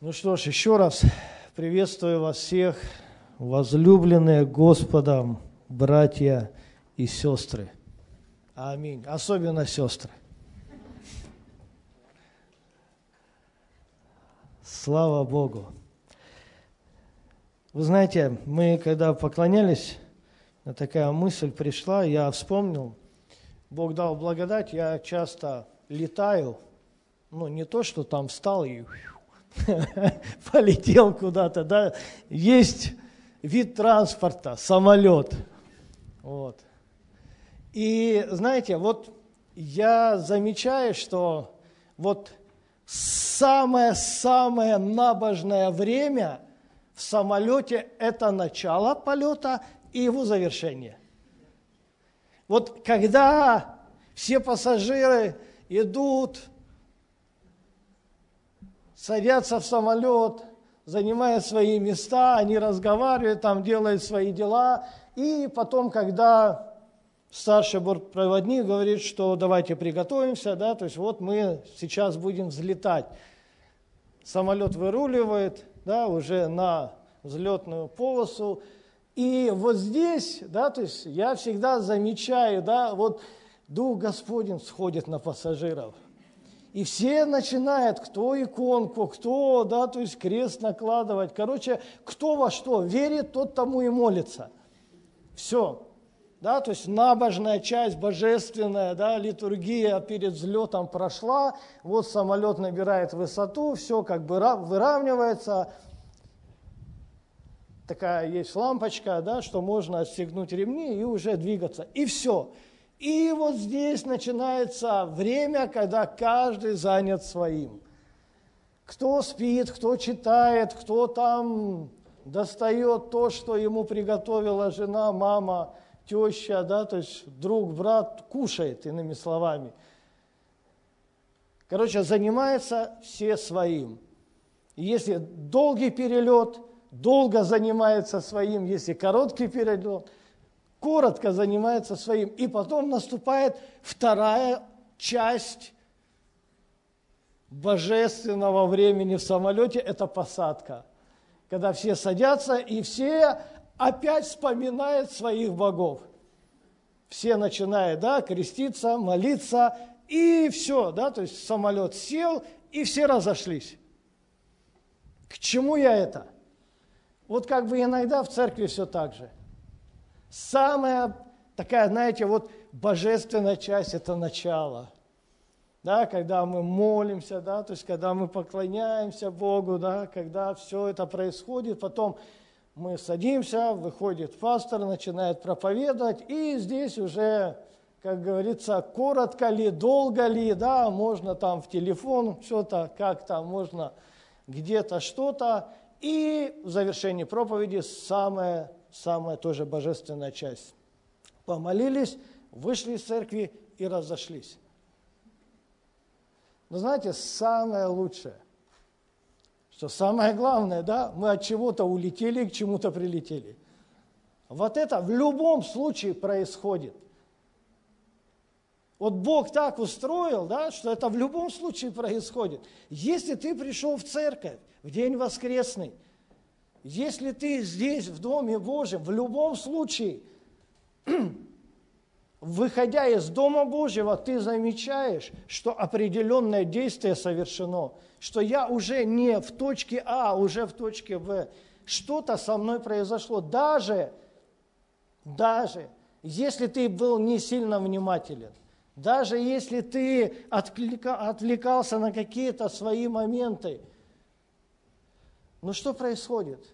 Ну что ж, еще раз приветствую вас всех, возлюбленные Господом братья и сестры. Аминь. Особенно сестры. Слава Богу. Вы знаете, мы когда поклонялись, такая мысль пришла, я вспомнил, Бог дал благодать, я часто летаю, ну не то, что там встал и полетел куда-то, да, есть вид транспорта, самолет, вот. И знаете, вот я замечаю, что вот самое-самое набожное время в самолете – это начало полета и его завершение. Вот когда все пассажиры идут, садятся в самолет, занимают свои места, они разговаривают, там делают свои дела, и потом, когда старший бортпроводник говорит, что давайте приготовимся, да, то есть вот мы сейчас будем взлетать. Самолет выруливает, да, уже на взлетную полосу, и вот здесь, да, то есть я всегда замечаю, да, вот Дух Господень сходит на пассажиров – и все начинают, кто иконку, кто, да, то есть крест накладывать. Короче, кто во что верит, тот тому и молится. Все. Да, то есть набожная часть, божественная, да, литургия перед взлетом прошла, вот самолет набирает высоту, все как бы выравнивается, такая есть лампочка, да, что можно отстегнуть ремни и уже двигаться. И все. И вот здесь начинается время, когда каждый занят своим. Кто спит, кто читает, кто там достает то, что ему приготовила жена, мама, теща, да, то есть друг, брат кушает, иными словами. Короче, занимается все своим. Если долгий перелет, долго занимается своим, если короткий перелет – коротко занимается своим. И потом наступает вторая часть божественного времени в самолете – это посадка. Когда все садятся, и все опять вспоминают своих богов. Все начинают, да, креститься, молиться, и все, да, то есть самолет сел, и все разошлись. К чему я это? Вот как бы иногда в церкви все так же. Самая такая, знаете, вот божественная часть – это начало. Да, когда мы молимся, да, то есть когда мы поклоняемся Богу, да, когда все это происходит, потом мы садимся, выходит пастор, начинает проповедовать, и здесь уже, как говорится, коротко ли, долго ли, да, можно там в телефон что-то как-то, можно где-то что-то, и в завершении проповеди самое самая тоже божественная часть. Помолились, вышли из церкви и разошлись. Но знаете, самое лучшее, что самое главное, да, мы от чего-то улетели и к чему-то прилетели. Вот это в любом случае происходит. Вот Бог так устроил, да, что это в любом случае происходит. Если ты пришел в церковь в день воскресный – если ты здесь, в Доме Божьем, в любом случае, выходя из Дома Божьего, ты замечаешь, что определенное действие совершено, что я уже не в точке А, а уже в точке В. Что-то со мной произошло. Даже, даже если ты был не сильно внимателен, даже если ты отвлекался на какие-то свои моменты – но что происходит?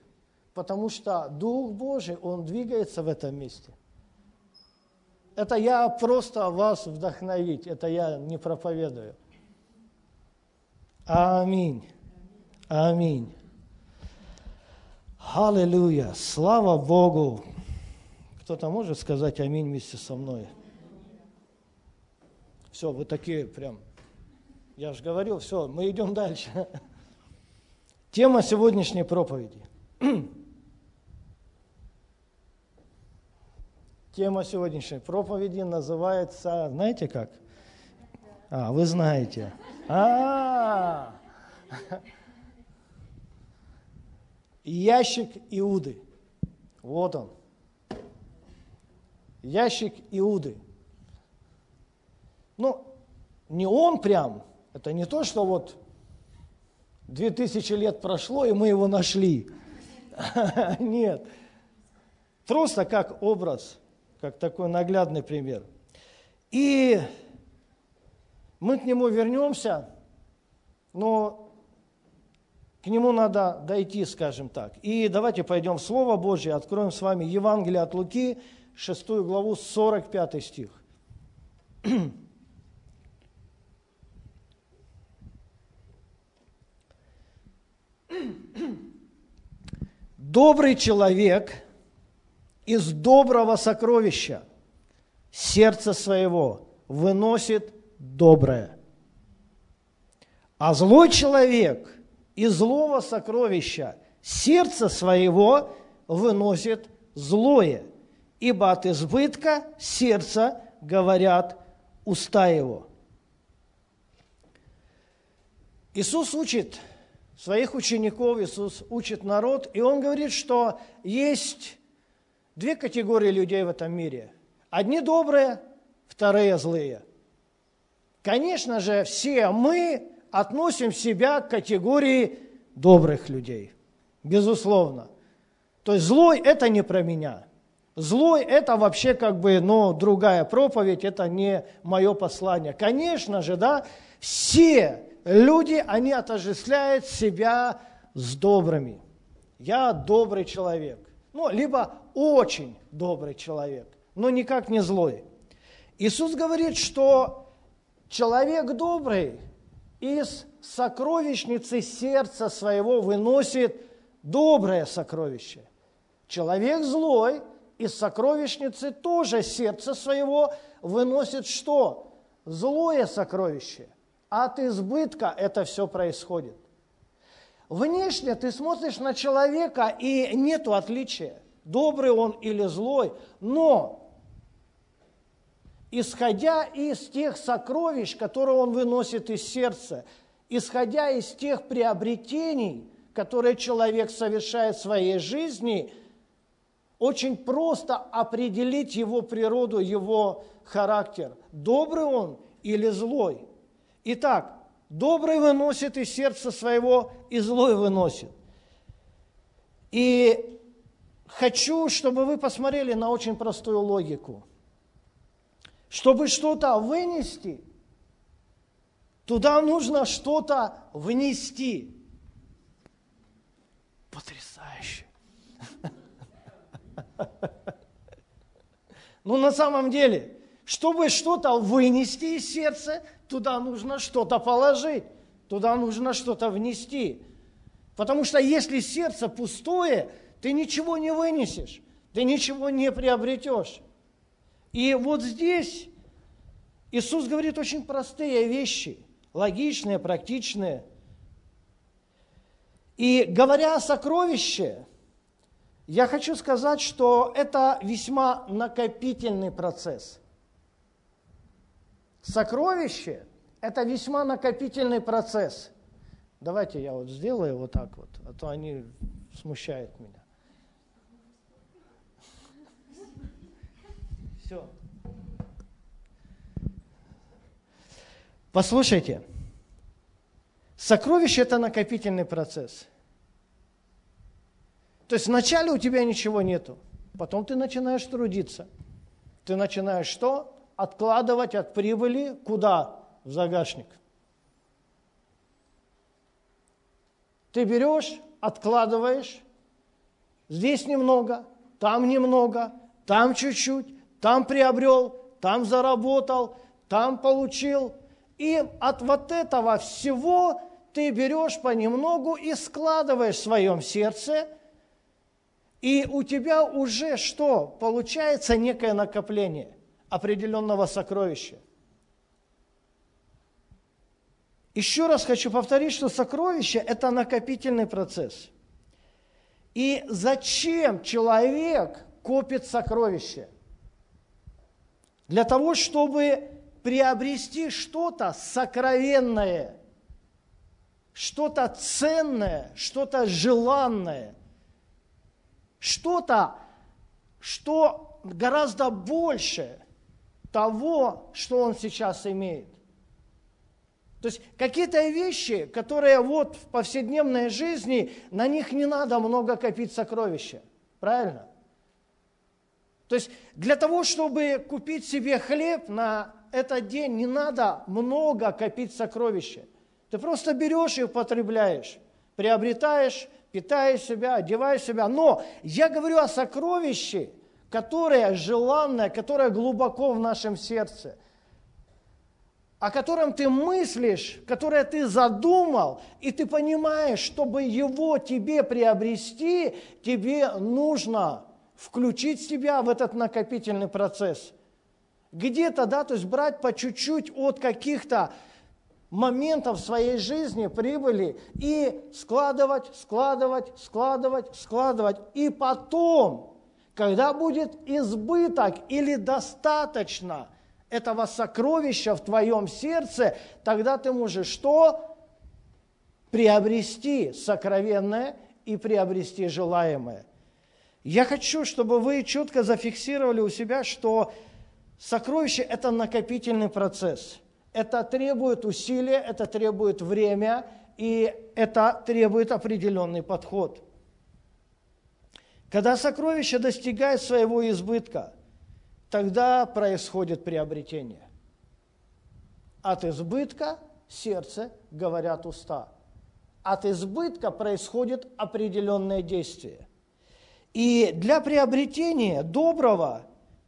Потому что Дух Божий, Он двигается в этом месте. Это я просто вас вдохновить, это я не проповедую. Аминь. Аминь. Аллилуйя. Слава Богу. Кто-то может сказать аминь вместе со мной? Все, вы такие прям, я же говорил, все, мы идем дальше. Тема сегодняшней проповеди. Тема сегодняшней проповеди называется, знаете как? А, вы знаете. А, -а, -а. ящик Иуды. Вот он. Ящик Иуды. Ну, не он прям, это не то, что вот две тысячи лет прошло, и мы его нашли. Нет. Просто как образ, как такой наглядный пример. И мы к нему вернемся, но к нему надо дойти, скажем так. И давайте пойдем в Слово Божье, откроем с вами Евангелие от Луки, 6 главу, 45 стих. Добрый человек из доброго сокровища сердца своего выносит доброе. А злой человек из злого сокровища сердца своего выносит злое, ибо от избытка сердца говорят уста его. Иисус учит своих учеников, Иисус учит народ, и Он говорит, что есть две категории людей в этом мире. Одни добрые, вторые злые. Конечно же, все мы относим себя к категории добрых людей, безусловно. То есть злой – это не про меня. Злой – это вообще как бы, ну, другая проповедь, это не мое послание. Конечно же, да, все люди, они отождествляют себя с добрыми. Я добрый человек. Ну, либо очень добрый человек, но никак не злой. Иисус говорит, что человек добрый из сокровищницы сердца своего выносит доброе сокровище. Человек злой из сокровищницы тоже сердца своего выносит что? Злое сокровище от избытка это все происходит. Внешне ты смотришь на человека, и нету отличия, добрый он или злой, но исходя из тех сокровищ, которые он выносит из сердца, исходя из тех приобретений, которые человек совершает в своей жизни, очень просто определить его природу, его характер, добрый он или злой – Итак, добрый выносит из сердца своего, и злой выносит. И хочу, чтобы вы посмотрели на очень простую логику. Чтобы что-то вынести, туда нужно что-то внести. Потрясающе. Ну, на самом деле, чтобы что-то вынести из сердца, туда нужно что-то положить, туда нужно что-то внести. Потому что если сердце пустое, ты ничего не вынесешь, ты ничего не приобретешь. И вот здесь Иисус говорит очень простые вещи, логичные, практичные. И говоря о сокровище, я хочу сказать, что это весьма накопительный процесс – Сокровище – это весьма накопительный процесс. Давайте я вот сделаю вот так вот, а то они смущают меня. Все. Послушайте, сокровище – это накопительный процесс. То есть вначале у тебя ничего нету, потом ты начинаешь трудиться. Ты начинаешь что? Откладывать от прибыли куда? В загашник. Ты берешь, откладываешь, здесь немного, там немного, там чуть-чуть, там приобрел, там заработал, там получил. И от вот этого всего ты берешь понемногу и складываешь в своем сердце, и у тебя уже что? Получается некое накопление определенного сокровища. Еще раз хочу повторить, что сокровище – это накопительный процесс. И зачем человек копит сокровища? Для того, чтобы приобрести что-то сокровенное, что-то ценное, что-то желанное. что-то, что гораздо больше того, что он сейчас имеет. То есть какие-то вещи, которые вот в повседневной жизни, на них не надо много копить сокровища. Правильно? То есть для того, чтобы купить себе хлеб на этот день, не надо много копить сокровища. Ты просто берешь и употребляешь, приобретаешь, питаешь себя, одеваешь себя. Но я говорю о сокровище, которое желанное, которое глубоко в нашем сердце, о котором ты мыслишь, которое ты задумал, и ты понимаешь, чтобы его тебе приобрести, тебе нужно включить себя в этот накопительный процесс. Где-то, да, то есть брать по чуть-чуть от каких-то моментов своей жизни, прибыли, и складывать, складывать, складывать, складывать. И потом, когда будет избыток или достаточно этого сокровища в твоем сердце, тогда ты можешь что? Приобрести сокровенное и приобрести желаемое. Я хочу, чтобы вы четко зафиксировали у себя, что сокровище – это накопительный процесс. Это требует усилия, это требует время, и это требует определенный подход. Когда сокровище достигает своего избытка, тогда происходит приобретение. От избытка сердце говорят уста. От избытка происходит определенное действие – и для приобретения доброго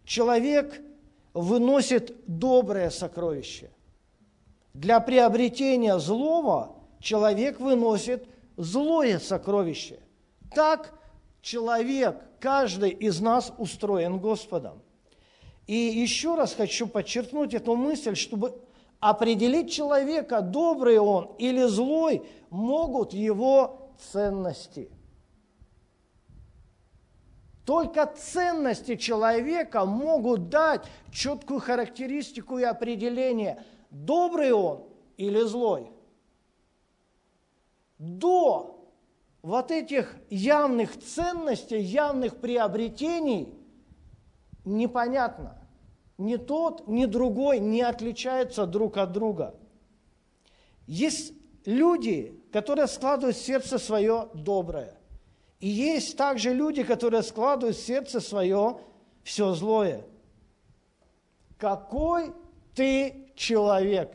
человек выносит доброе сокровище. Для приобретения злого человек выносит злое сокровище. Так человек, каждый из нас устроен Господом. И еще раз хочу подчеркнуть эту мысль, чтобы определить человека, добрый он или злой, могут его ценности – только ценности человека могут дать четкую характеристику и определение, добрый он или злой. До вот этих явных ценностей, явных приобретений непонятно. Ни тот, ни другой не отличаются друг от друга. Есть люди, которые складывают сердце свое доброе. И есть также люди, которые складывают сердце свое все злое. Какой ты человек?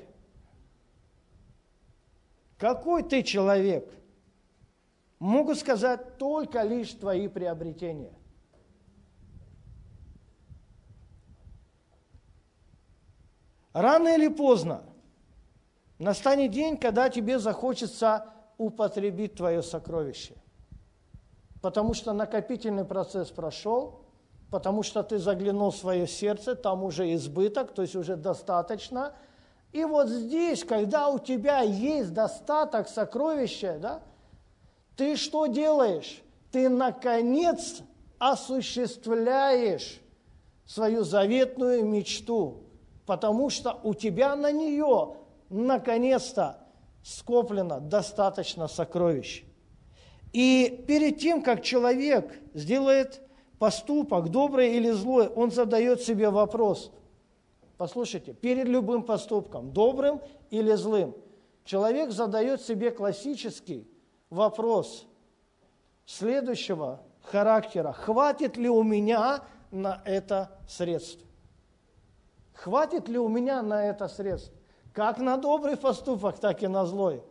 Какой ты человек? Могу сказать только лишь твои приобретения. Рано или поздно настанет день, когда тебе захочется употребить твое сокровище потому что накопительный процесс прошел, потому что ты заглянул в свое сердце, там уже избыток, то есть уже достаточно. И вот здесь, когда у тебя есть достаток сокровища, да, ты что делаешь? Ты, наконец, осуществляешь свою заветную мечту, потому что у тебя на нее, наконец-то, скоплено достаточно сокровищ. И перед тем, как человек сделает поступок, добрый или злой, он задает себе вопрос. Послушайте, перед любым поступком, добрым или злым, человек задает себе классический вопрос следующего характера. Хватит ли у меня на это средств? Хватит ли у меня на это средств? Как на добрый поступок, так и на злой.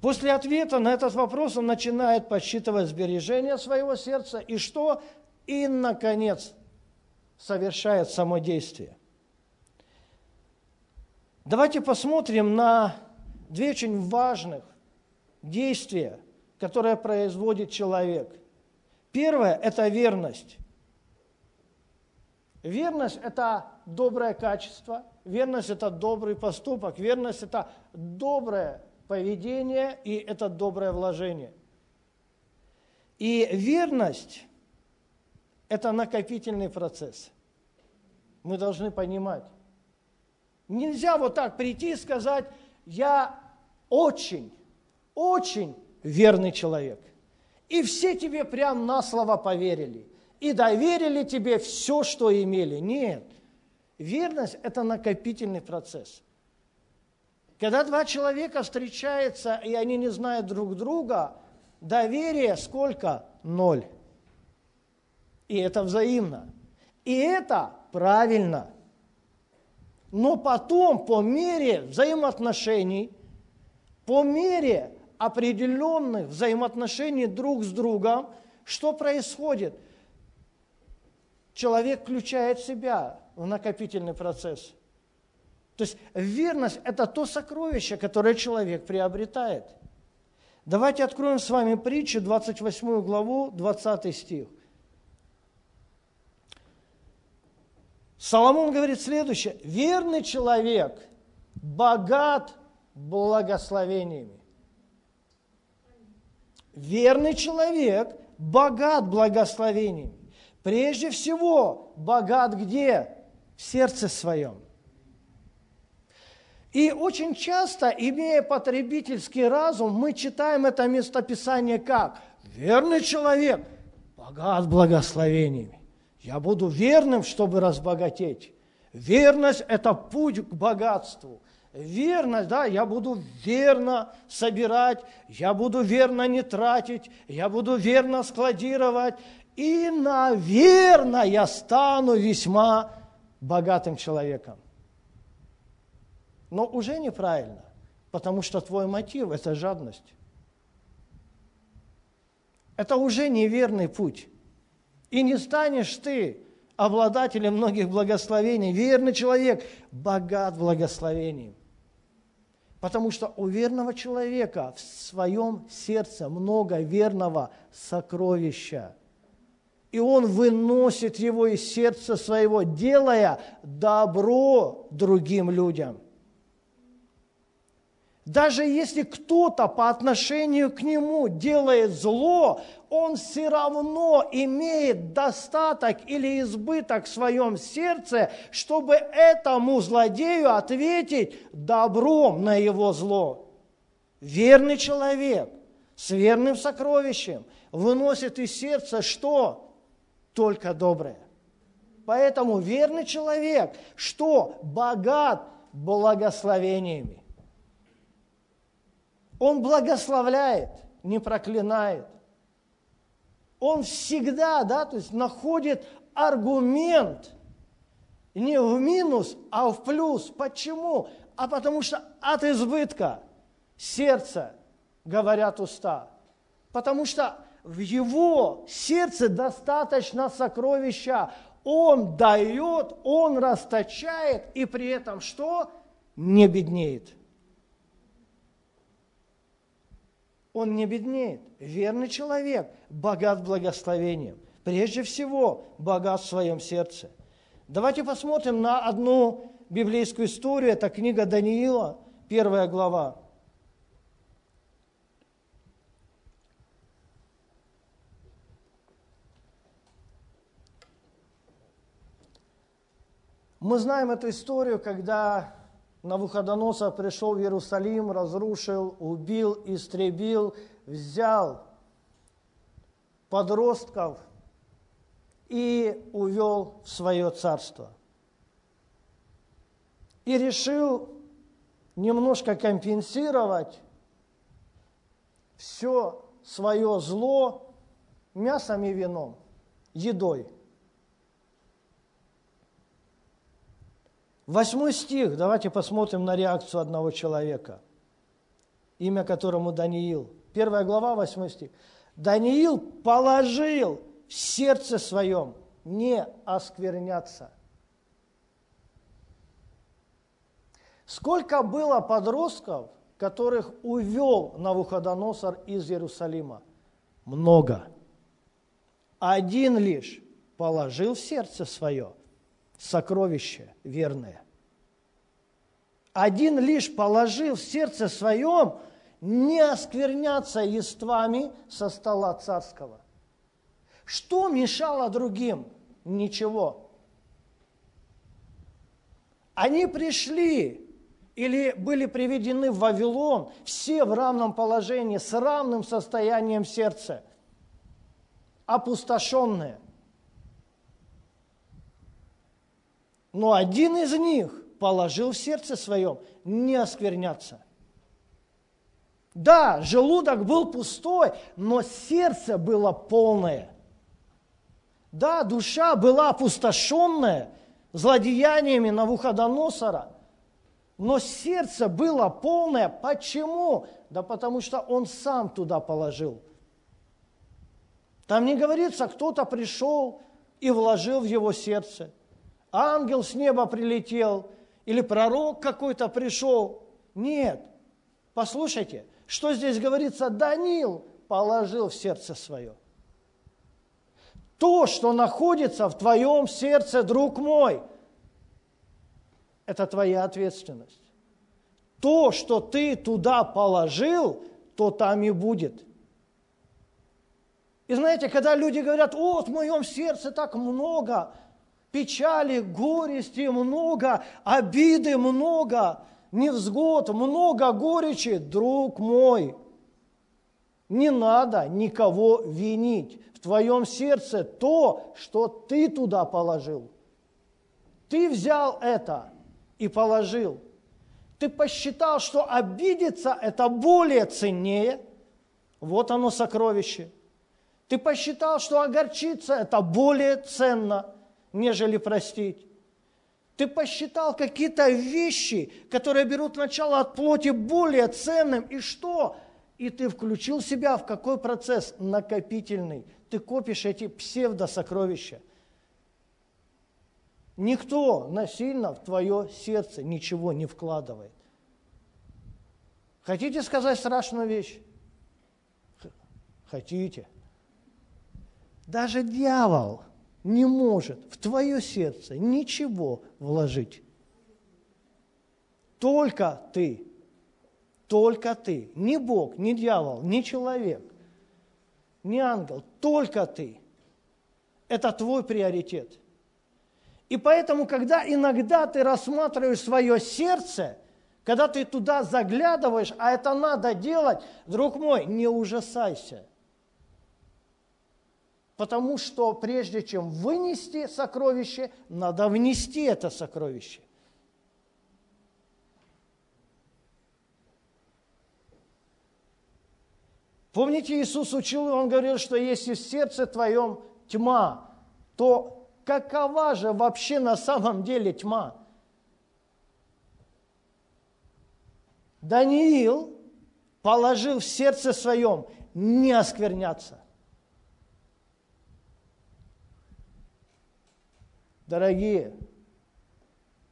После ответа на этот вопрос он начинает подсчитывать сбережения своего сердца и что? И, наконец, совершает само действие. Давайте посмотрим на две очень важных действия, которые производит человек. Первое – это верность. Верность – это доброе качество, верность – это добрый поступок, верность – это доброе поведение и это доброе вложение. И верность – это накопительный процесс. Мы должны понимать. Нельзя вот так прийти и сказать, я очень, очень верный человек. И все тебе прям на слово поверили. И доверили тебе все, что имели. Нет. Верность – это накопительный процесс. Когда два человека встречаются, и они не знают друг друга, доверие сколько? Ноль. И это взаимно. И это правильно. Но потом, по мере взаимоотношений, по мере определенных взаимоотношений друг с другом, что происходит? Человек включает себя в накопительный процесс. То есть верность – это то сокровище, которое человек приобретает. Давайте откроем с вами притчу, 28 главу, 20 стих. Соломон говорит следующее. Верный человек богат благословениями. Верный человек богат благословениями. Прежде всего, богат где? В сердце своем. И очень часто, имея потребительский разум, мы читаем это местописание как? Верный человек богат благословениями. Я буду верным, чтобы разбогатеть. Верность – это путь к богатству. Верность, да, я буду верно собирать, я буду верно не тратить, я буду верно складировать, и, наверное, я стану весьма богатым человеком. Но уже неправильно, потому что твой мотив – это жадность. Это уже неверный путь. И не станешь ты обладателем многих благословений. Верный человек богат благословением. Потому что у верного человека в своем сердце много верного сокровища. И он выносит его из сердца своего, делая добро другим людям. Даже если кто-то по отношению к нему делает зло, он все равно имеет достаток или избыток в своем сердце, чтобы этому злодею ответить добром на его зло. Верный человек с верным сокровищем выносит из сердца что? Только доброе. Поэтому верный человек, что богат благословениями. Он благословляет, не проклинает. Он всегда, да, то есть находит аргумент не в минус, а в плюс. Почему? А потому что от избытка сердца говорят уста. Потому что в его сердце достаточно сокровища. Он дает, он расточает, и при этом что? Не беднеет. Он не беднеет. Верный человек, богат благословением. Прежде всего, богат в своем сердце. Давайте посмотрим на одну библейскую историю. Это книга Даниила, первая глава. Мы знаем эту историю, когда Навуходоносор пришел в Иерусалим, разрушил, убил, истребил, взял подростков и увел в свое царство. И решил немножко компенсировать все свое зло мясом и вином, едой – Восьмой стих, давайте посмотрим на реакцию одного человека, имя которому Даниил. Первая глава, восьмой стих. Даниил положил в сердце своем не оскверняться. Сколько было подростков, которых увел Навуходоносор из Иерусалима? Много. Один лишь положил в сердце свое – сокровище верное. Один лишь положил в сердце своем не оскверняться ествами со стола царского. Что мешало другим? Ничего. Они пришли или были приведены в Вавилон, все в равном положении, с равным состоянием сердца. опустошенные. Но один из них положил в сердце своем не оскверняться. Да, желудок был пустой, но сердце было полное. Да, душа была опустошенная злодеяниями Навуходоносора, но сердце было полное. Почему? Да потому что он сам туда положил. Там не говорится, кто-то пришел и вложил в его сердце. Ангел с неба прилетел или пророк какой-то пришел. Нет. Послушайте, что здесь говорится? Данил положил в сердце свое. То, что находится в твоем сердце, друг мой, это твоя ответственность. То, что ты туда положил, то там и будет. И знаете, когда люди говорят, вот в моем сердце так много печали, горести много, обиды много, невзгод, много горечи, друг мой, не надо никого винить. В твоем сердце то, что ты туда положил. Ты взял это и положил. Ты посчитал, что обидеться – это более ценнее. Вот оно сокровище. Ты посчитал, что огорчиться – это более ценно, нежели простить. Ты посчитал какие-то вещи, которые берут начало от плоти, более ценным. И что? И ты включил себя в какой процесс? Накопительный. Ты копишь эти псевдосокровища. Никто насильно в твое сердце ничего не вкладывает. Хотите сказать страшную вещь? Хотите. Даже дьявол – не может в твое сердце ничего вложить. Только ты, только ты, не Бог, не дьявол, не человек, не ангел, только ты. Это твой приоритет. И поэтому, когда иногда ты рассматриваешь свое сердце, когда ты туда заглядываешь, а это надо делать, друг мой, не ужасайся – Потому что прежде чем вынести сокровище, надо внести это сокровище. Помните, Иисус учил, Он говорил, что если в сердце твоем тьма, то какова же вообще на самом деле тьма? Даниил положил в сердце своем не оскверняться. Дорогие,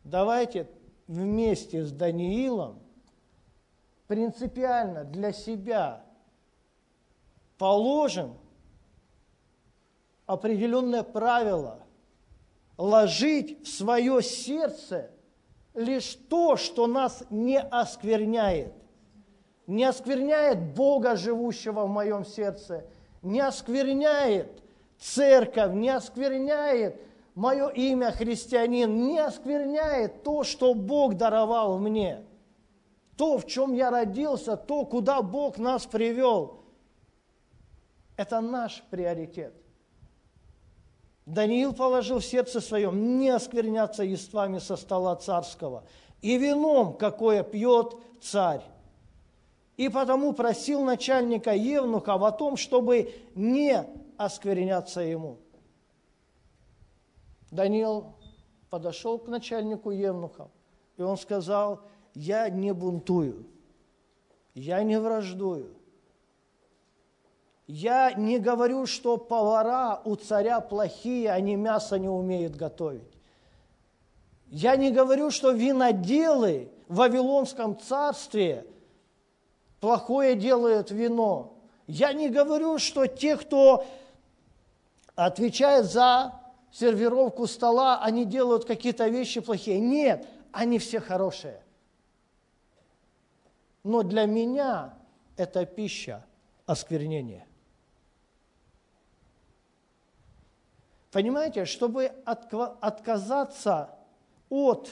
давайте вместе с Даниилом принципиально для себя положим определенное правило ложить в свое сердце лишь то, что нас не оскверняет. Не оскверняет Бога, живущего в моем сердце, не оскверняет церковь, не оскверняет мое имя христианин не оскверняет то, что Бог даровал мне. То, в чем я родился, то, куда Бог нас привел. Это наш приоритет. Даниил положил в сердце своем не оскверняться ествами со стола царского и вином, какое пьет царь. И потому просил начальника Евнуха о том, чтобы не оскверняться ему. Даниил подошел к начальнику Евнухов, и он сказал, я не бунтую, я не враждую. Я не говорю, что повара у царя плохие, они мясо не умеют готовить. Я не говорю, что виноделы в Вавилонском царстве плохое делают вино. Я не говорю, что те, кто отвечает за сервировку стола, они делают какие-то вещи плохие. Нет, они все хорошие. Но для меня это пища осквернения. Понимаете, чтобы отказаться от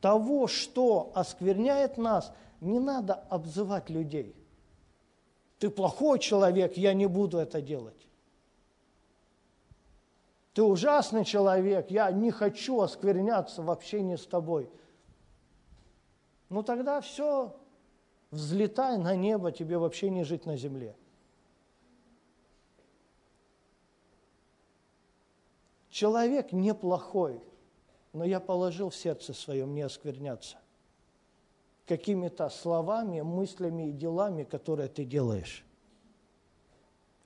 того, что оскверняет нас, не надо обзывать людей. Ты плохой человек, я не буду это делать. Ты ужасный человек, я не хочу оскверняться в общении с тобой. Ну тогда все, взлетай на небо, тебе вообще не жить на земле. Человек неплохой, но я положил в сердце своем не оскверняться какими-то словами, мыслями и делами, которые ты делаешь.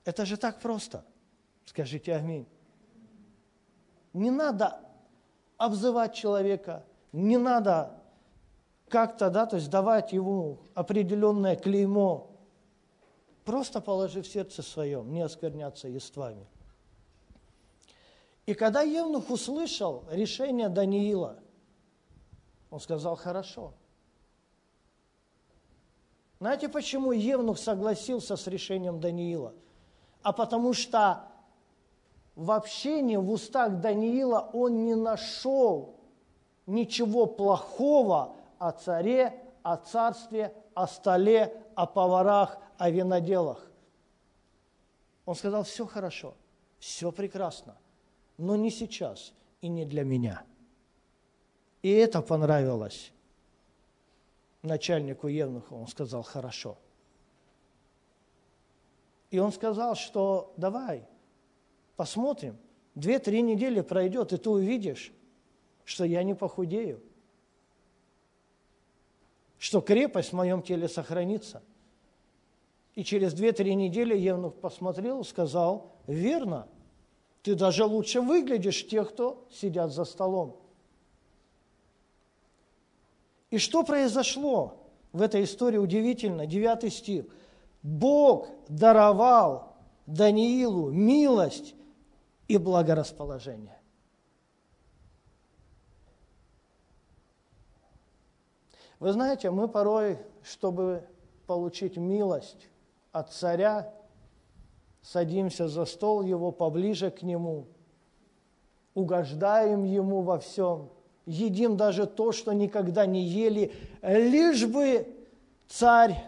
Это же так просто. Скажите аминь. Не надо обзывать человека, не надо как-то, да, то есть давать ему определенное клеймо. Просто положи в сердце своем, не оскверняться ествами. И когда Евнух услышал решение Даниила, он сказал, хорошо. Знаете, почему Евнух согласился с решением Даниила? А потому что в общении, в устах Даниила он не нашел ничего плохого о царе, о царстве, о столе, о поварах, о виноделах. Он сказал, все хорошо, все прекрасно, но не сейчас и не для меня. И это понравилось начальнику Евнуха. Он сказал, хорошо. И он сказал, что давай, Посмотрим. Две-три недели пройдет, и ты увидишь, что я не похудею, что крепость в моем теле сохранится. И через две-три недели Евнух посмотрел, сказал, верно, ты даже лучше выглядишь тех, кто сидят за столом. И что произошло в этой истории удивительно, девятый стих. Бог даровал Даниилу милость и благорасположение. Вы знаете, мы порой, чтобы получить милость от царя, садимся за стол его поближе к нему, угождаем ему во всем, едим даже то, что никогда не ели, лишь бы царь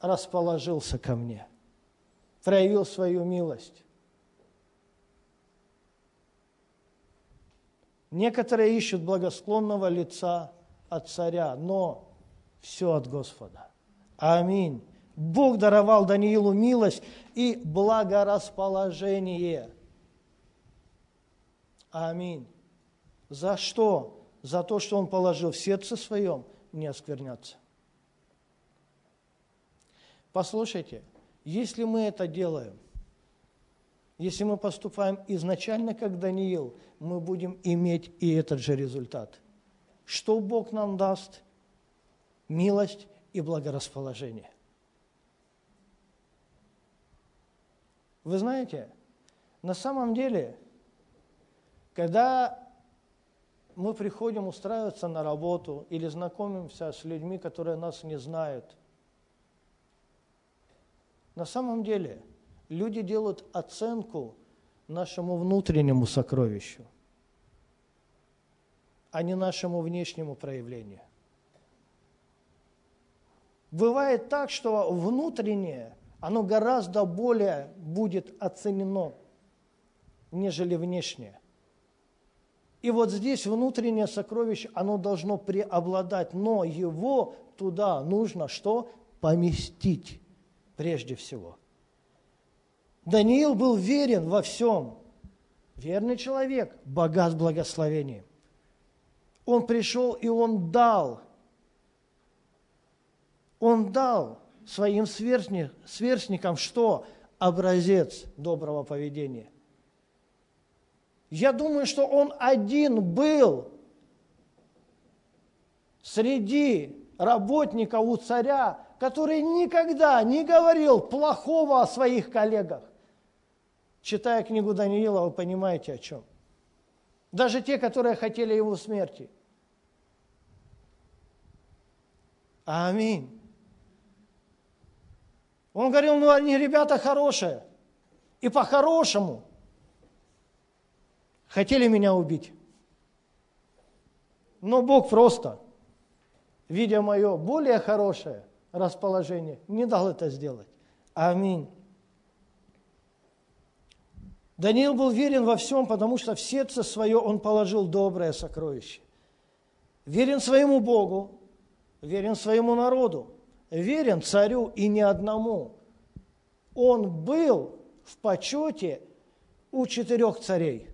расположился ко мне, проявил свою милость. Некоторые ищут благосклонного лица от царя, но все от Господа. Аминь. Бог даровал Даниилу милость и благорасположение. Аминь. За что? За то, что он положил в сердце своем не оскверняться. Послушайте, если мы это делаем, если мы поступаем изначально как Даниил, мы будем иметь и этот же результат. Что Бог нам даст? Милость и благорасположение. Вы знаете, на самом деле, когда мы приходим устраиваться на работу или знакомимся с людьми, которые нас не знают, на самом деле – люди делают оценку нашему внутреннему сокровищу, а не нашему внешнему проявлению. Бывает так, что внутреннее, оно гораздо более будет оценено, нежели внешнее. И вот здесь внутреннее сокровище, оно должно преобладать, но его туда нужно что? Поместить прежде всего – Даниил был верен во всем. Верный человек, богат благословением. Он пришел и он дал. Он дал своим сверстникам что? Образец доброго поведения. Я думаю, что он один был среди работников у царя, который никогда не говорил плохого о своих коллегах. Читая книгу Даниила, вы понимаете о чем. Даже те, которые хотели его смерти. Аминь. Он говорил, ну они ребята хорошие. И по-хорошему хотели меня убить. Но Бог просто, видя мое более хорошее расположение, не дал это сделать. Аминь. Даниил был верен во всем, потому что в сердце свое он положил доброе сокровище. Верен своему Богу, верен своему народу, верен царю и не одному. Он был в почете у четырех царей.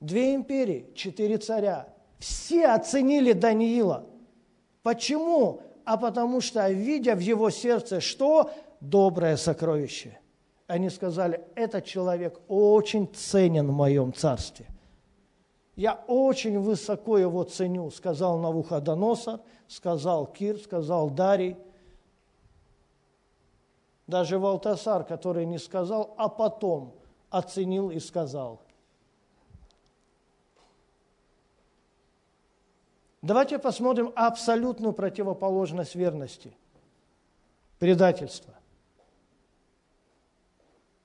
Две империи, четыре царя. Все оценили Даниила. Почему? А потому что, видя в его сердце что? Доброе сокровище. Они сказали, этот человек очень ценен в моем царстве. Я очень высоко его ценю, сказал Навуходоносор, сказал Кир, сказал Дарий. Даже Валтасар, который не сказал, а потом оценил и сказал. Давайте посмотрим абсолютную противоположность верности. Предательство.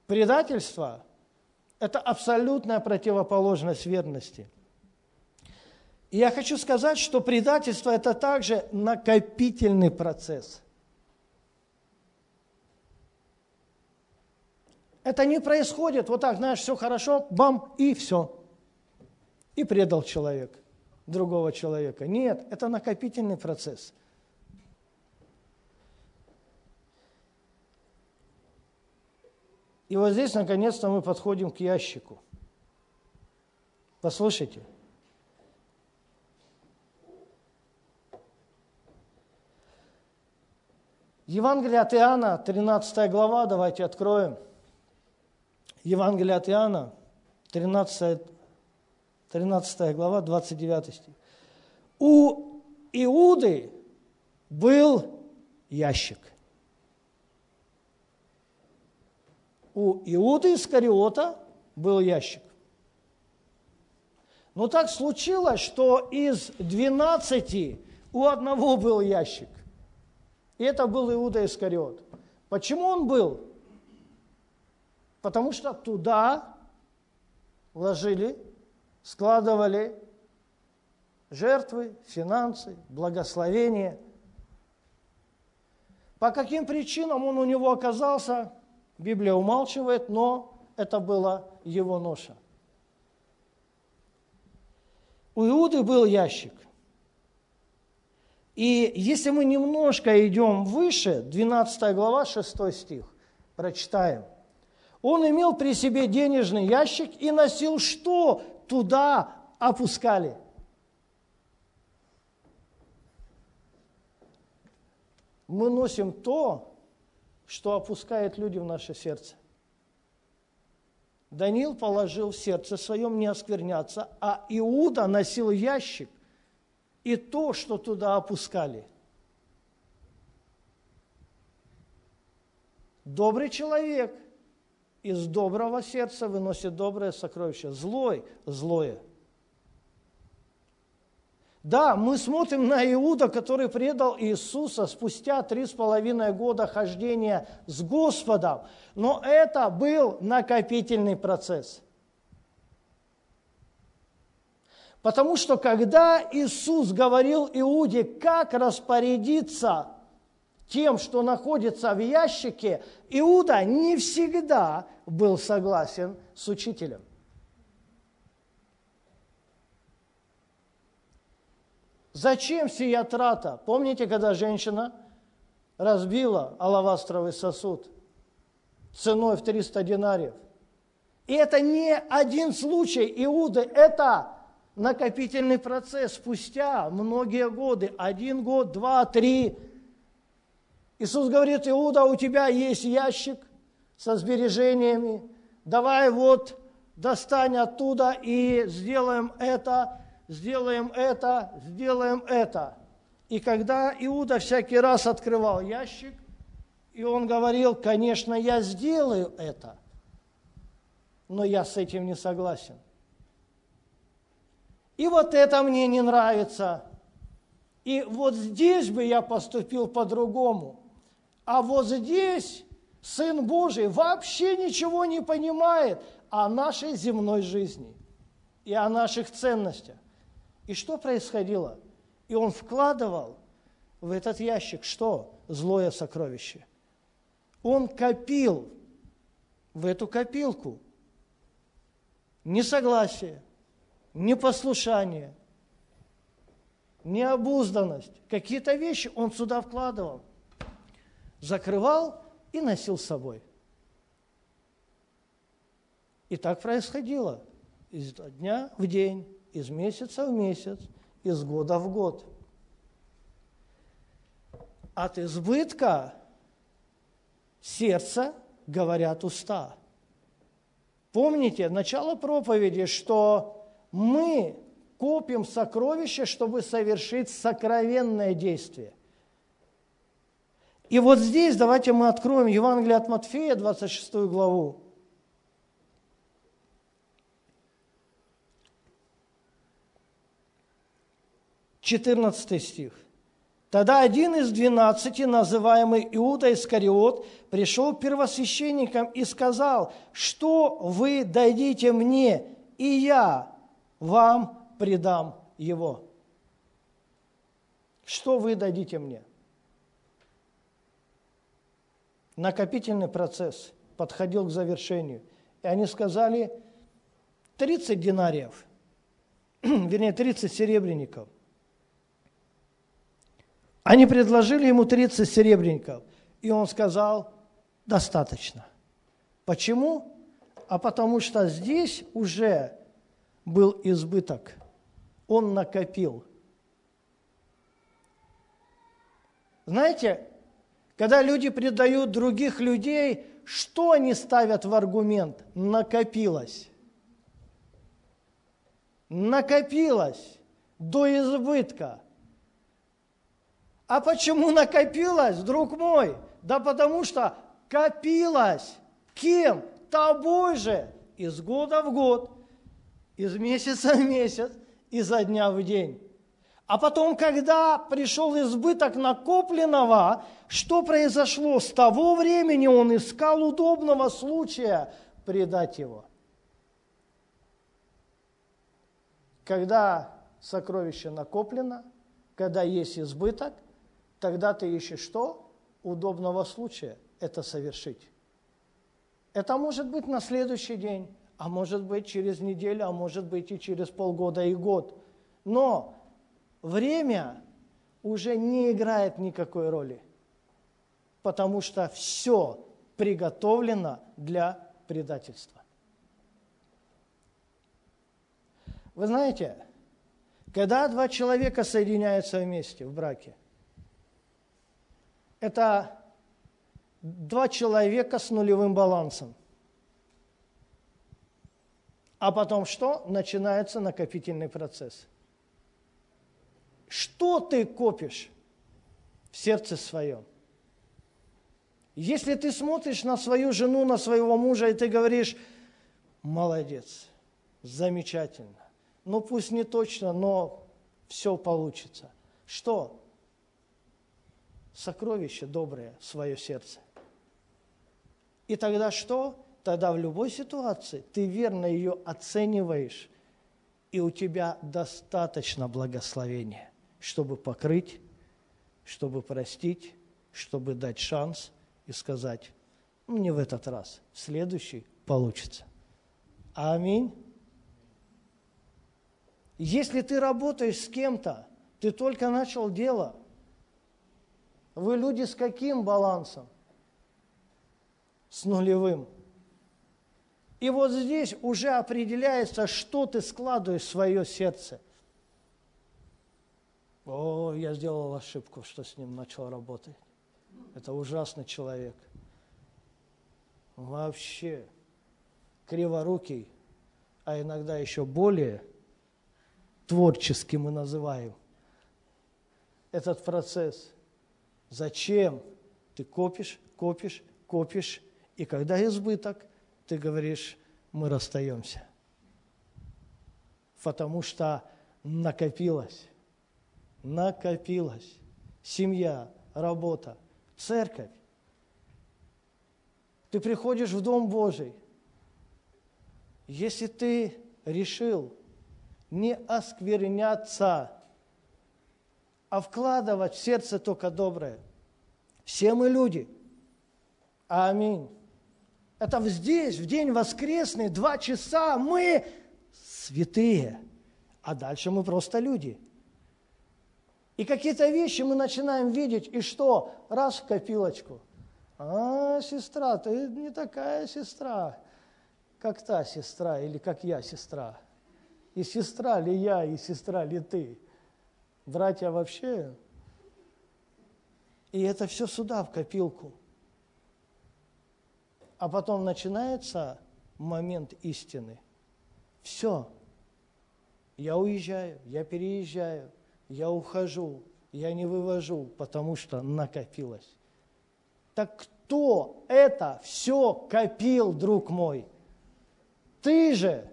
Предательство – это абсолютная противоположность верности. И я хочу сказать, что предательство – это также накопительный процесс. Это не происходит вот так, знаешь, все хорошо, бам, и все. И предал человек другого человека. Нет, это накопительный процесс – И вот здесь, наконец-то, мы подходим к ящику. Послушайте. Евангелие от Иоанна, 13 глава, давайте откроем. Евангелие от Иоанна, 13, 13 глава, 29 стих. У Иуды был ящик – у Иуды Искариота был ящик. Но так случилось, что из двенадцати у одного был ящик. И это был Иуда Искариот. Почему он был? Потому что туда вложили, складывали жертвы, финансы, благословения. По каким причинам он у него оказался, Библия умалчивает, но это была его ноша. У Иуды был ящик. И если мы немножко идем выше, 12 глава, 6 стих, прочитаем. Он имел при себе денежный ящик и носил что? Туда опускали. Мы носим то, что опускает люди в наше сердце. Даниил положил в сердце своем не оскверняться, а Иуда носил ящик и то, что туда опускали. Добрый человек из доброго сердца выносит доброе сокровище, злой – злое – да, мы смотрим на Иуда, который предал Иисуса спустя три с половиной года хождения с Господом, но это был накопительный процесс. Потому что когда Иисус говорил Иуде, как распорядиться тем, что находится в ящике, Иуда не всегда был согласен с учителем. Зачем сия трата? Помните, когда женщина разбила алавастровый сосуд ценой в 300 динариев? И это не один случай Иуды, это накопительный процесс спустя многие годы, один год, два, три. Иисус говорит, Иуда, у тебя есть ящик со сбережениями, давай вот достань оттуда и сделаем это сделаем это, сделаем это. И когда Иуда всякий раз открывал ящик, и он говорил, конечно, я сделаю это, но я с этим не согласен. И вот это мне не нравится. И вот здесь бы я поступил по-другому. А вот здесь Сын Божий вообще ничего не понимает о нашей земной жизни и о наших ценностях. И что происходило? И он вкладывал в этот ящик что? Злое сокровище. Он копил в эту копилку. Несогласие, непослушание, необузданность, какие-то вещи он сюда вкладывал, закрывал и носил с собой. И так происходило из дня в день, из месяца в месяц, из года в год. От избытка сердца говорят уста. Помните начало проповеди, что мы копим сокровища, чтобы совершить сокровенное действие. И вот здесь давайте мы откроем Евангелие от Матфея, 26 главу. 14 стих. Тогда один из двенадцати, называемый Иуда Искариот, пришел к первосвященникам и сказал, что вы дадите мне, и я вам предам его. Что вы дадите мне? Накопительный процесс подходил к завершению. И они сказали 30 динариев, вернее 30 серебряников. Они предложили ему 30 серебряников, и он сказал, достаточно. Почему? А потому что здесь уже был избыток. Он накопил. Знаете, когда люди предают других людей, что они ставят в аргумент? Накопилось. Накопилось до избытка. А почему накопилось, друг мой? Да потому что копилось. Кем? Тобой же. Из года в год, из месяца в месяц, изо дня в день. А потом, когда пришел избыток накопленного, что произошло? С того времени он искал удобного случая предать его. Когда сокровище накоплено, когда есть избыток, тогда ты ищешь что? Удобного случая это совершить. Это может быть на следующий день, а может быть через неделю, а может быть и через полгода и год. Но время уже не играет никакой роли, потому что все приготовлено для предательства. Вы знаете, когда два человека соединяются вместе в браке – это два человека с нулевым балансом. А потом что? Начинается накопительный процесс. Что ты копишь в сердце своем? Если ты смотришь на свою жену, на своего мужа, и ты говоришь, молодец, замечательно, ну пусть не точно, но все получится. Что? Сокровище доброе в свое сердце. И тогда что? Тогда в любой ситуации ты верно ее оцениваешь, и у тебя достаточно благословения, чтобы покрыть, чтобы простить, чтобы дать шанс и сказать, ну, не в этот раз, в следующий получится. Аминь. Если ты работаешь с кем-то, ты только начал дело – вы люди с каким балансом? С нулевым. И вот здесь уже определяется, что ты складываешь в свое сердце. О, я сделал ошибку, что с ним начал работать. Это ужасный человек. Вообще криворукий, а иногда еще более творческий мы называем этот процесс – Зачем ты копишь, копишь, копишь, и когда избыток, ты говоришь, мы расстаемся. Потому что накопилось, накопилось. Семья, работа, церковь. Ты приходишь в Дом Божий. Если ты решил не оскверняться а вкладывать в сердце только доброе. Все мы люди. Аминь. Это здесь, в день воскресный, два часа мы святые, а дальше мы просто люди. И какие-то вещи мы начинаем видеть, и что? Раз в копилочку. А, сестра, ты не такая сестра, как та сестра, или как я сестра. И сестра ли я, и сестра ли ты. Братья вообще. И это все сюда, в копилку. А потом начинается момент истины. Все. Я уезжаю, я переезжаю, я ухожу, я не вывожу, потому что накопилось. Так кто это все копил, друг мой? Ты же.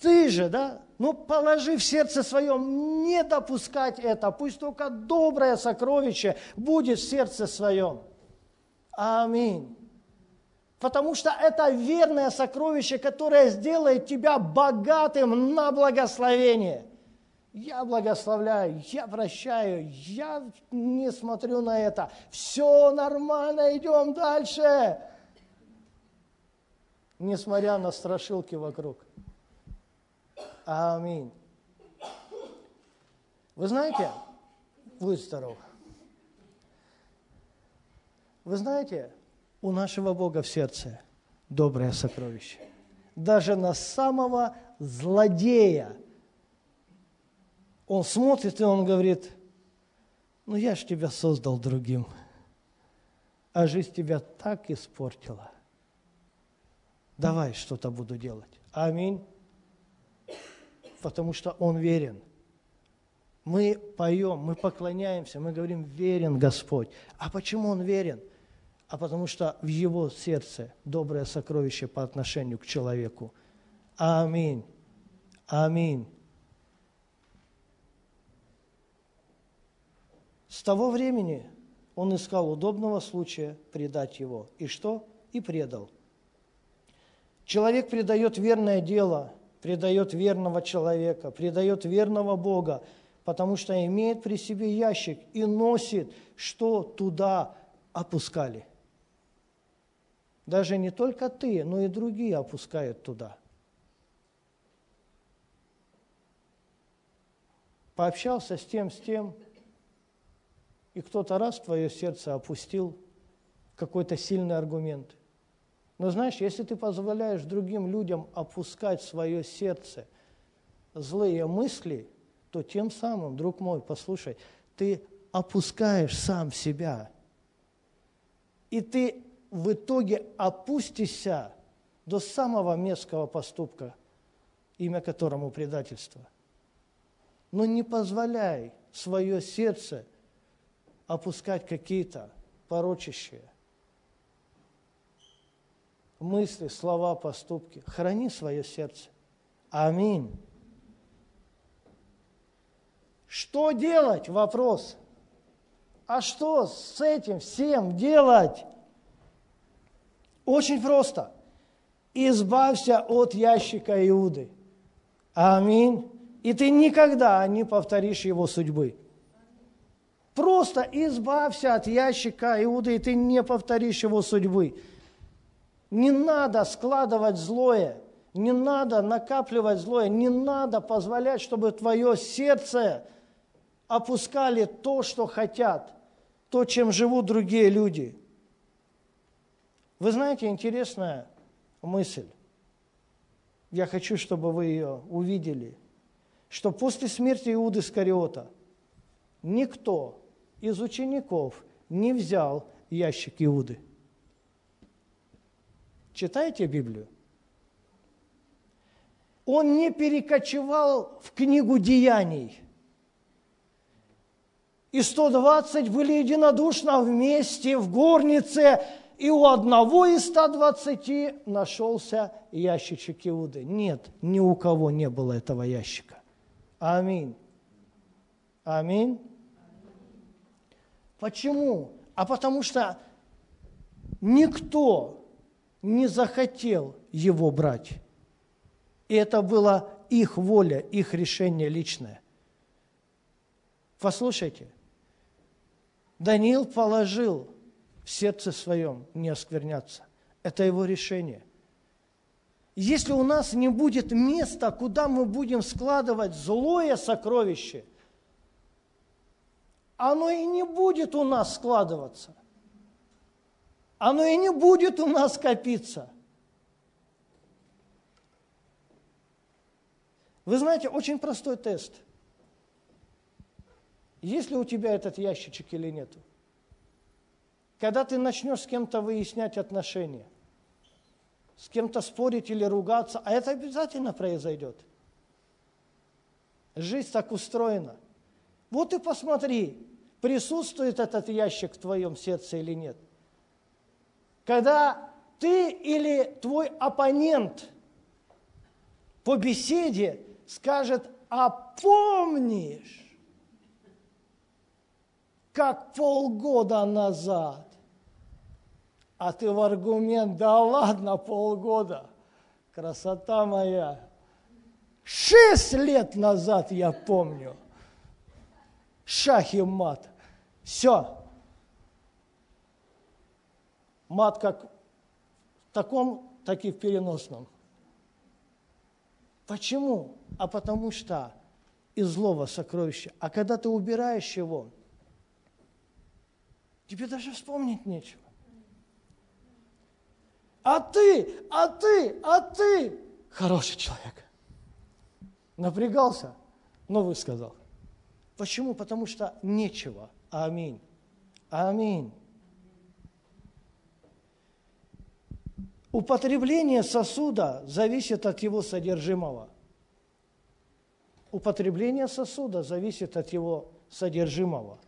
Ты же, да? Ну, положи в сердце своем не допускать это. Пусть только доброе сокровище будет в сердце своем. Аминь. Потому что это верное сокровище, которое сделает тебя богатым на благословение. Я благословляю, я прощаю, я не смотрю на это. Все нормально, идем дальше. Несмотря на страшилки вокруг. Аминь. Вы знаете, будь здоров. Вы знаете, у нашего Бога в сердце доброе сокровище. Даже на самого злодея. Он смотрит, и он говорит, ну я ж тебя создал другим, а жизнь тебя так испортила. Давай что-то буду делать. Аминь. Потому что он верен. Мы поем, мы поклоняемся, мы говорим, верен Господь. А почему он верен? а потому что в его сердце доброе сокровище по отношению к человеку. Аминь. Аминь. С того времени он искал удобного случая предать его. И что? И предал. Человек предает верное дело, предает верного человека, предает верного Бога, потому что имеет при себе ящик и носит, что туда опускали. Даже не только ты, но и другие опускают туда. Пообщался с тем, с тем, и кто-то раз твое сердце опустил какой-то сильный аргумент. Но знаешь, если ты позволяешь другим людям опускать в свое сердце злые мысли, то тем самым, друг мой, послушай, ты опускаешь сам себя. И ты в итоге опустишься до самого мерзкого поступка, имя которому предательство. Но не позволяй свое сердце опускать какие-то порочащие мысли, слова, поступки. Храни свое сердце. Аминь. Что делать? Вопрос. А что с этим всем делать? Очень просто. Избавься от ящика Иуды. Аминь. И ты никогда не повторишь его судьбы. Просто избавься от ящика Иуды, и ты не повторишь его судьбы. Не надо складывать злое, не надо накапливать злое, не надо позволять, чтобы твое сердце опускали то, что хотят, то, чем живут другие люди – вы знаете, интересная мысль. Я хочу, чтобы вы ее увидели. Что после смерти Иуды Скариота никто из учеников не взял ящик Иуды. Читайте Библию. Он не перекочевал в книгу деяний. И 120 были единодушно вместе в горнице и у одного из 120 нашелся ящичек Иуды. Нет, ни у кого не было этого ящика. Аминь. Аминь. Почему? А потому что никто не захотел его брать. И это была их воля, их решение личное. Послушайте, Даниил положил в сердце своем не оскверняться. Это его решение. Если у нас не будет места, куда мы будем складывать злое сокровище, оно и не будет у нас складываться. Оно и не будет у нас копиться. Вы знаете, очень простой тест. Есть ли у тебя этот ящичек или нет? Когда ты начнешь с кем-то выяснять отношения – с кем-то спорить или ругаться, а это обязательно произойдет. Жизнь так устроена. Вот и посмотри, присутствует этот ящик в твоем сердце или нет. Когда ты или твой оппонент по беседе скажет, а помнишь, как полгода назад а ты в аргумент, да ладно, полгода. Красота моя. Шесть лет назад я помню. Шах и мат. Все. Мат как в таком, так и в переносном. Почему? А потому что из злого сокровища. А когда ты убираешь его, тебе даже вспомнить нечего. А ты, а ты, а ты. Хороший человек. Напрягался, но высказал. Почему? Потому что нечего. Аминь. Аминь. Употребление сосуда зависит от его содержимого. Употребление сосуда зависит от его содержимого.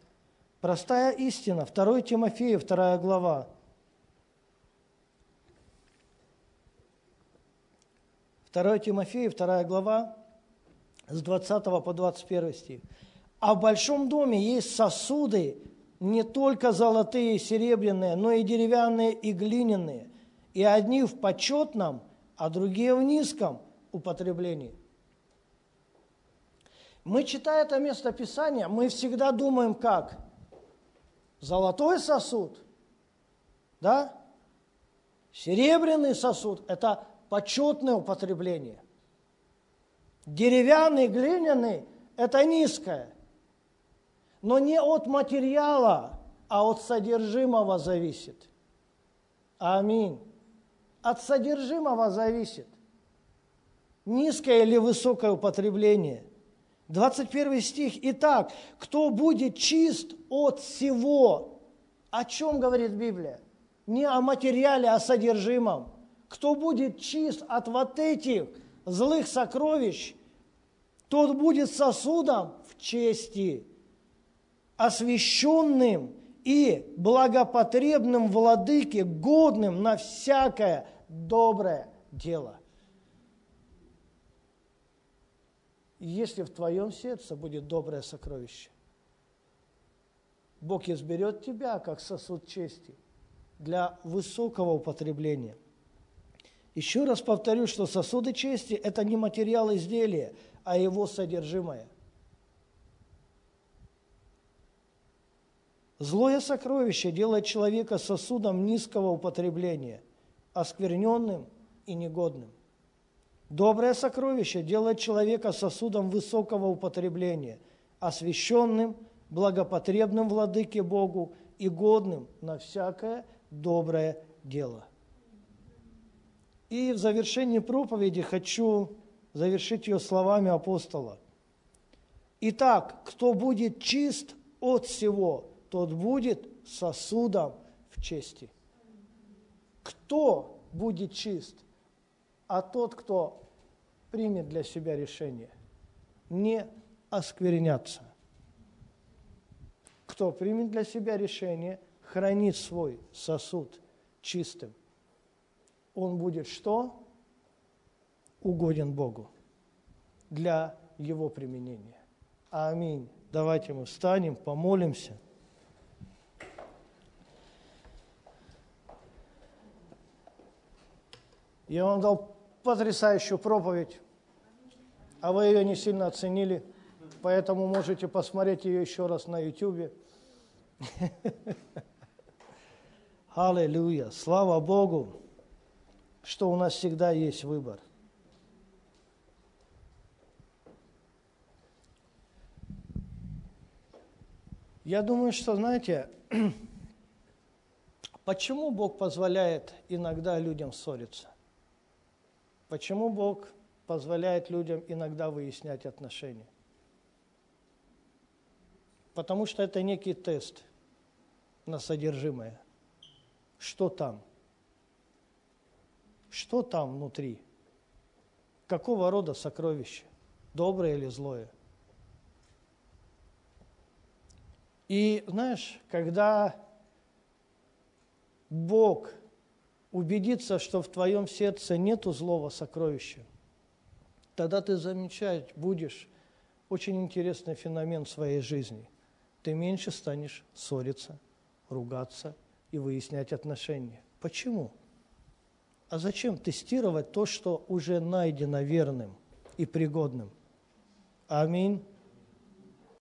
Простая истина. 2 Тимофея, 2 глава, 2 Тимофея, 2 глава, с 20 по 21 стих. «А в большом доме есть сосуды, не только золотые и серебряные, но и деревянные и глиняные, и одни в почетном, а другие в низком употреблении». Мы, читая это место Писания, мы всегда думаем как? Золотой сосуд, да? Серебряный сосуд – это почетное употребление. Деревянный, глиняный – это низкое. Но не от материала, а от содержимого зависит. Аминь. От содержимого зависит. Низкое или высокое употребление. 21 стих. Итак, кто будет чист от всего? О чем говорит Библия? Не о материале, а о содержимом кто будет чист от вот этих злых сокровищ, тот будет сосудом в чести, освященным и благопотребным владыке, годным на всякое доброе дело. Если в твоем сердце будет доброе сокровище, Бог изберет тебя как сосуд чести для высокого употребления – еще раз повторю, что сосуды чести – это не материал изделия, а его содержимое. Злое сокровище делает человека сосудом низкого употребления, оскверненным и негодным. Доброе сокровище делает человека сосудом высокого употребления, освященным, благопотребным владыке Богу и годным на всякое доброе дело. И в завершении проповеди хочу завершить ее словами апостола. Итак, кто будет чист от всего, тот будет сосудом в чести. Кто будет чист? А тот, кто примет для себя решение не оскверняться. Кто примет для себя решение хранить свой сосуд чистым он будет что? Угоден Богу для его применения. Аминь. Давайте мы встанем, помолимся. Я вам дал потрясающую проповедь, а вы ее не сильно оценили, поэтому можете посмотреть ее еще раз на YouTube. Аллилуйя! Слава Богу, что у нас всегда есть выбор. Я думаю, что, знаете, почему Бог позволяет иногда людям ссориться? Почему Бог позволяет людям иногда выяснять отношения? Потому что это некий тест на содержимое. Что там? Что там внутри? Какого рода сокровище? Доброе или злое? – И знаешь, когда Бог убедится, что в твоем сердце нету злого сокровища, тогда ты замечать будешь очень интересный феномен своей жизни. Ты меньше станешь ссориться, ругаться и выяснять отношения. Почему? А зачем тестировать то, что уже найдено верным и пригодным? Аминь.